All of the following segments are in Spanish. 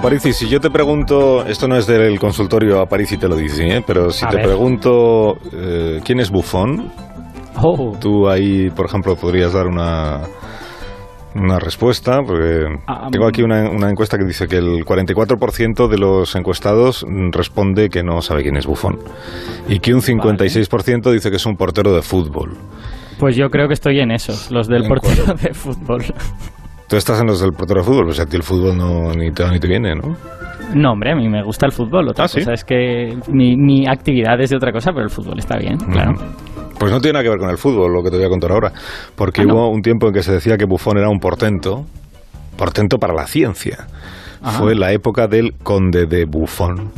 Aparici, si yo te pregunto, esto no es del consultorio Aparici te lo dice, ¿eh? pero si A te ver. pregunto eh, quién es Bufón, Oh, tú ahí, por ejemplo, podrías dar una, una respuesta, porque tengo aquí una, una encuesta que dice que el 44% de los encuestados responde que no sabe quién es Bufón y que un 56% dice que es un portero de fútbol. pues yo creo que estoy en esos, los del ¿En portero cuál? de fútbol. Tú estás en los del portero de fútbol, sea, a ti el fútbol no, ni te ni te viene, ¿no? No, hombre, a mí me gusta el fútbol. Otra Ah, ¿sí? cosa es que mi, mi actividad es de otra cosa, pero el fútbol está bien, claro. Pues no tiene nada que ver con el fútbol, lo que te voy a contar ahora. Porque Ah, ¿no? hubo un tiempo en que se decía que Bufón era un portento, portento para la ciencia. Ah. Fue la época del conde de Bufón.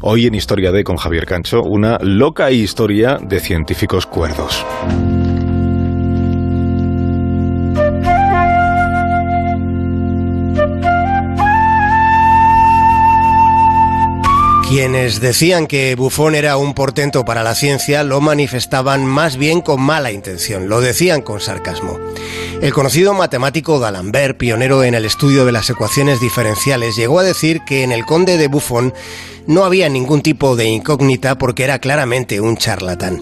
Hoy en Historia de con Javier Cancho, una loca historia de científicos cuerdos. Quienes decían que Buffon era un portento para la ciencia lo manifestaban más bien con mala intención, lo decían con sarcasmo. El conocido matemático D'Alembert, pionero en el estudio de las ecuaciones diferenciales, llegó a decir que en el conde de Buffon no había ningún tipo de incógnita porque era claramente un charlatán.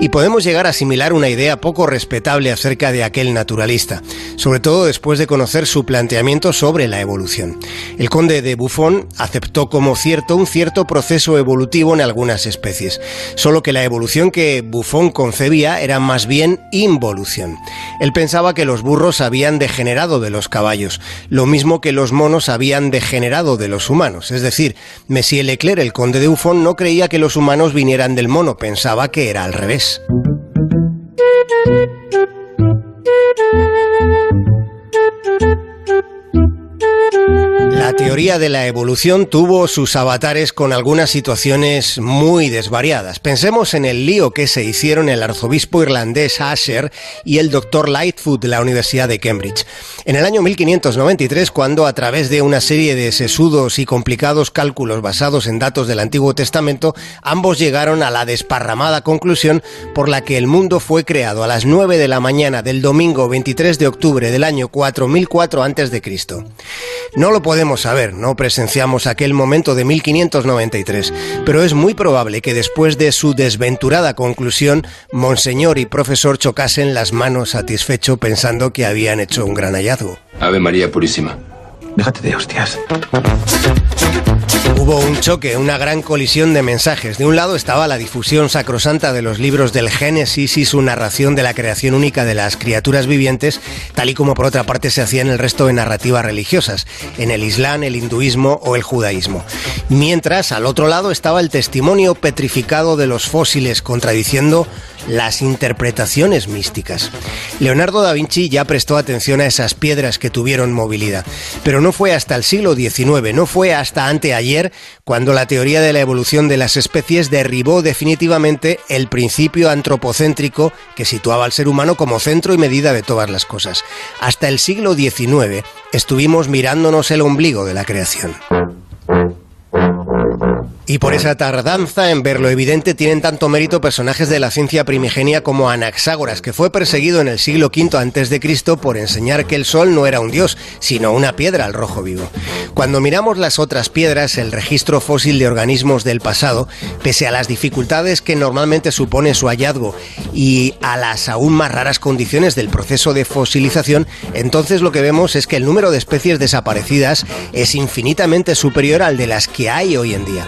Y podemos llegar a asimilar una idea poco respetable acerca de aquel naturalista, sobre todo después de conocer su planteamiento sobre la evolución. El conde de Buffon aceptó como cierto un cierto proceso evolutivo en algunas especies, solo que la evolución que Buffon concebía era más bien involución. Él pensaba que los burros habían degenerado de los caballos, lo mismo que los monos habían degenerado de los humanos, es decir, Messier Leclerc, el conde de Buffon, no creía que los humanos vinieran del mono, pensaba que era al revés. Teoría de la evolución tuvo sus avatares con algunas situaciones muy desvariadas. Pensemos en el lío que se hicieron el arzobispo irlandés Asher y el doctor Lightfoot de la Universidad de Cambridge. En el año 1593, cuando a través de una serie de sesudos y complicados cálculos basados en datos del Antiguo Testamento, ambos llegaron a la desparramada conclusión por la que el mundo fue creado a las 9 de la mañana del domingo 23 de octubre del año 4004 a.C. No lo podemos saber, no presenciamos aquel momento de 1593, pero es muy probable que después de su desventurada conclusión, Monseñor y profesor chocasen las manos satisfecho pensando que habían hecho un gran hallazgo. Ave María Purísima. Déjate de hostias. Hubo un choque, una gran colisión de mensajes. De un lado estaba la difusión sacrosanta de los libros del Génesis y su narración de la creación única de las criaturas vivientes, tal y como por otra parte se hacía en el resto de narrativas religiosas, en el Islam, el hinduismo o el judaísmo. Mientras, al otro lado estaba el testimonio petrificado de los fósiles contradiciendo las interpretaciones místicas. Leonardo da Vinci ya prestó atención a esas piedras que tuvieron movilidad, pero no fue hasta el siglo XIX, no fue hasta anteayer cuando la teoría de la evolución de las especies derribó definitivamente el principio antropocéntrico que situaba al ser humano como centro y medida de todas las cosas. Hasta el siglo XIX estuvimos mirándonos el ombligo de la creación. Y por esa tardanza en ver lo evidente tienen tanto mérito personajes de la ciencia primigenia como Anaxágoras, que fue perseguido en el siglo V antes de Cristo por enseñar que el sol no era un dios, sino una piedra al rojo vivo. Cuando miramos las otras piedras, el registro fósil de organismos del pasado, pese a las dificultades que normalmente supone su hallazgo y a las aún más raras condiciones del proceso de fosilización, entonces lo que vemos es que el número de especies desaparecidas es infinitamente superior al de las que hay hoy en día.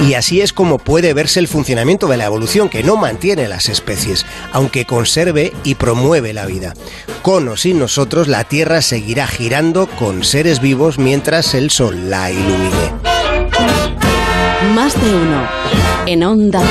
Y así es como puede verse el funcionamiento de la evolución, que no mantiene las especies, aunque conserve y promueve la vida. Con o sin nosotros, la Tierra seguirá girando con seres vivos mientras el Sol la ilumine. Más de uno. En Onda.